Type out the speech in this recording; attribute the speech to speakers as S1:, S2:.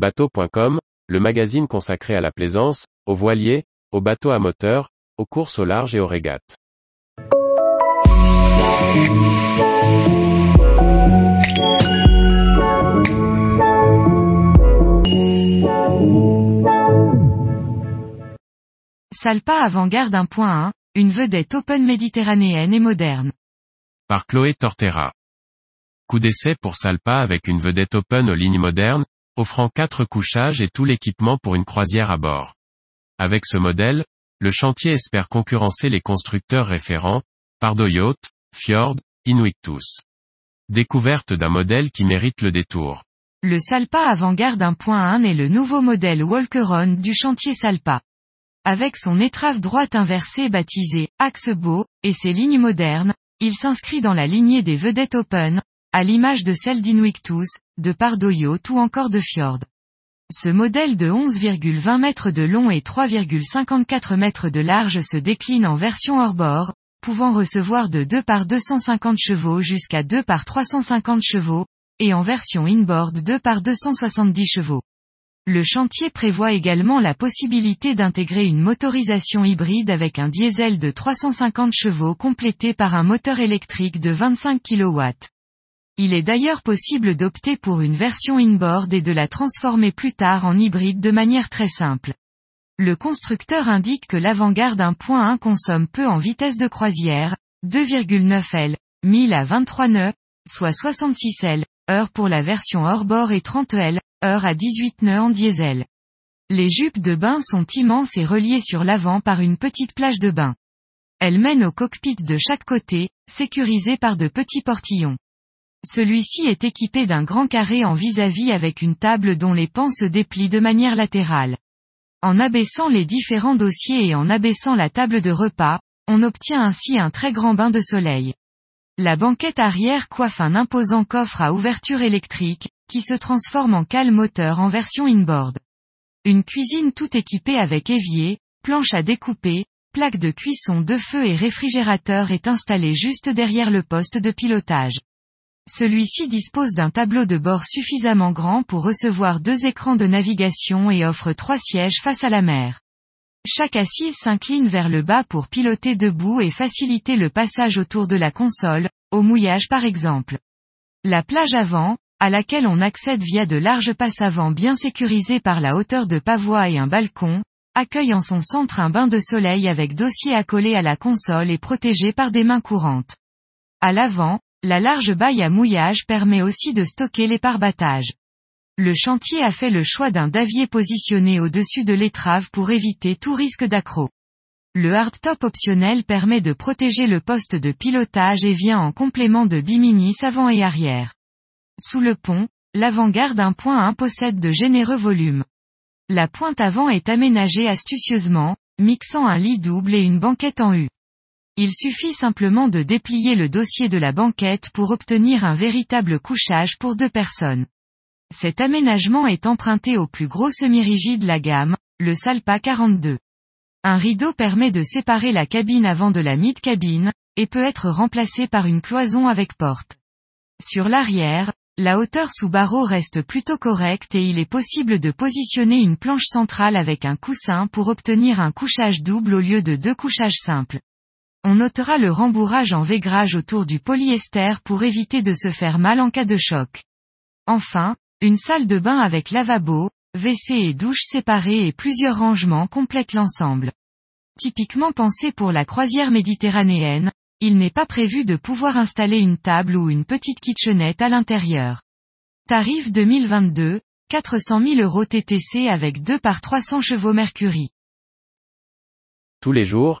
S1: Bateau.com, le magazine consacré à la plaisance, aux voiliers, aux bateaux à moteur, aux courses au large et aux régates.
S2: Salpa avant-garde 1.1, une vedette open méditerranéenne et moderne.
S1: Par Chloé Tortera. Coup d'essai pour Salpa avec une vedette open aux lignes modernes, offrant quatre couchages et tout l'équipement pour une croisière à bord. Avec ce modèle, le chantier espère concurrencer les constructeurs référents, Pardo Yacht, Fjord, Inuictus. Découverte d'un modèle qui mérite le détour.
S2: Le Salpa avant-garde 1.1 est le nouveau modèle Walkeron du chantier Salpa. Avec son étrave droite inversée baptisée Axe Beau, et ses lignes modernes, il s'inscrit dans la lignée des vedettes Open, à l'image de celle d'Inuictus, de Pardoyo ou encore de Fjord. Ce modèle de 11,20 mètres de long et 3,54 mètres de large se décline en version hors-bord, pouvant recevoir de 2 par 250 chevaux jusqu'à 2 par 350 chevaux, et en version inboard 2 par 270 chevaux. Le chantier prévoit également la possibilité d'intégrer une motorisation hybride avec un diesel de 350 chevaux complété par un moteur électrique de 25 kW. Il est d'ailleurs possible d'opter pour une version inboard et de la transformer plus tard en hybride de manière très simple. Le constructeur indique que l'avant-garde 1.1 consomme peu en vitesse de croisière, 2,9 L, 1000 à 23 nœuds, soit 66 L, heure pour la version hors-bord et 30 L, heure à 18 nœuds en diesel. Les jupes de bain sont immenses et reliées sur l'avant par une petite plage de bain. Elles mènent au cockpit de chaque côté, sécurisé par de petits portillons. Celui-ci est équipé d'un grand carré en vis-à-vis avec une table dont les pans se déplient de manière latérale. En abaissant les différents dossiers et en abaissant la table de repas, on obtient ainsi un très grand bain de soleil. La banquette arrière coiffe un imposant coffre à ouverture électrique, qui se transforme en cale moteur en version inboard. Une cuisine tout équipée avec évier, planche à découper, plaque de cuisson de feu et réfrigérateur est installée juste derrière le poste de pilotage. Celui-ci dispose d'un tableau de bord suffisamment grand pour recevoir deux écrans de navigation et offre trois sièges face à la mer. Chaque assise s'incline vers le bas pour piloter debout et faciliter le passage autour de la console, au mouillage par exemple. La plage avant, à laquelle on accède via de larges passes avant bien sécurisées par la hauteur de pavois et un balcon, accueille en son centre un bain de soleil avec dossier accolé à la console et protégé par des mains courantes. À l'avant, la large baille à mouillage permet aussi de stocker les parbattages. Le chantier a fait le choix d'un davier positionné au-dessus de l'étrave pour éviter tout risque d'accro. Le hardtop optionnel permet de protéger le poste de pilotage et vient en complément de biminis avant et arrière. Sous le pont, l'avant-garde 1.1 possède de généreux volumes. La pointe avant est aménagée astucieusement, mixant un lit double et une banquette en U. Il suffit simplement de déplier le dossier de la banquette pour obtenir un véritable couchage pour deux personnes. Cet aménagement est emprunté au plus gros semi-rigide de la gamme, le Salpa 42. Un rideau permet de séparer la cabine avant de la mid-cabine, et peut être remplacé par une cloison avec porte. Sur l'arrière, la hauteur sous barreau reste plutôt correcte et il est possible de positionner une planche centrale avec un coussin pour obtenir un couchage double au lieu de deux couchages simples. On notera le rembourrage en végrage autour du polyester pour éviter de se faire mal en cas de choc. Enfin, une salle de bain avec lavabo, WC et douche séparées et plusieurs rangements complètent l'ensemble. Typiquement pensé pour la croisière méditerranéenne, il n'est pas prévu de pouvoir installer une table ou une petite kitchenette à l'intérieur. Tarif 2022, 400 000 euros TTC avec 2 par 300 chevaux Mercury.
S1: Tous les jours,